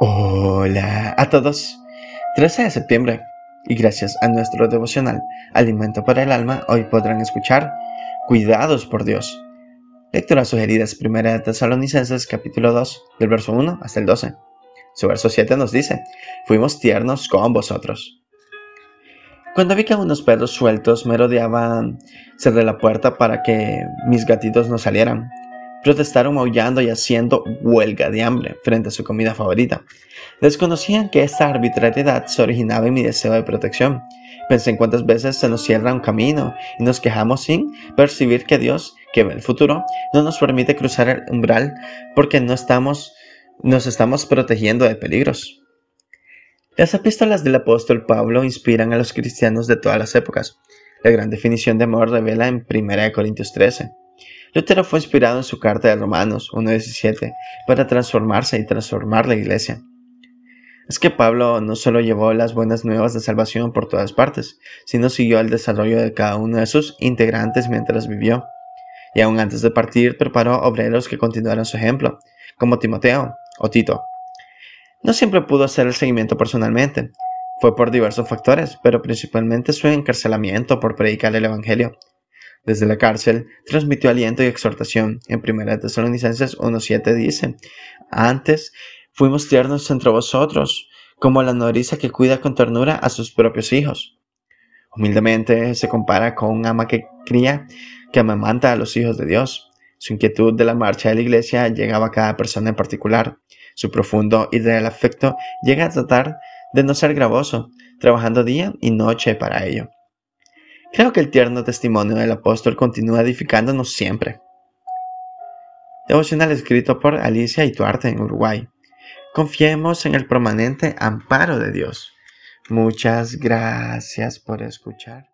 Hola a todos. 13 de septiembre. Y gracias a nuestro devocional Alimento para el Alma, hoy podrán escuchar Cuidados por Dios. Lectura sugeridas 1 de Tesalonicenses capítulo 2, del verso 1 hasta el 12. Su verso 7 nos dice, Fuimos tiernos con vosotros. Cuando vi que unos perros sueltos me rodeaban, cerré la puerta para que mis gatitos no salieran protestaron maullando y haciendo huelga de hambre frente a su comida favorita. Desconocían que esta arbitrariedad se originaba en mi deseo de protección. Pensé en cuántas veces se nos cierra un camino y nos quejamos sin percibir que Dios, que ve el futuro, no nos permite cruzar el umbral porque no estamos, nos estamos protegiendo de peligros. Las epístolas del apóstol Pablo inspiran a los cristianos de todas las épocas. La gran definición de amor revela en 1 Corintios 13. Lutero fue inspirado en su carta de Romanos 1.17 para transformarse y transformar la iglesia. Es que Pablo no solo llevó las buenas nuevas de salvación por todas partes, sino siguió el desarrollo de cada uno de sus integrantes mientras vivió. Y aún antes de partir preparó obreros que continuaran su ejemplo, como Timoteo o Tito. No siempre pudo hacer el seguimiento personalmente. Fue por diversos factores, pero principalmente su encarcelamiento por predicar el Evangelio, desde la cárcel, transmitió aliento y exhortación. En 1 Tesalonicenses 1.7 dice, Antes fuimos tiernos entre vosotros, como la nodriza que cuida con ternura a sus propios hijos. Humildemente se compara con un ama que cría, que amamanta a los hijos de Dios. Su inquietud de la marcha de la iglesia llegaba a cada persona en particular. Su profundo y real afecto llega a tratar de no ser gravoso, trabajando día y noche para ello. Creo que el tierno testimonio del apóstol continúa edificándonos siempre. Devocional escrito por Alicia Ituarte en Uruguay. Confiemos en el permanente amparo de Dios. Muchas gracias por escuchar.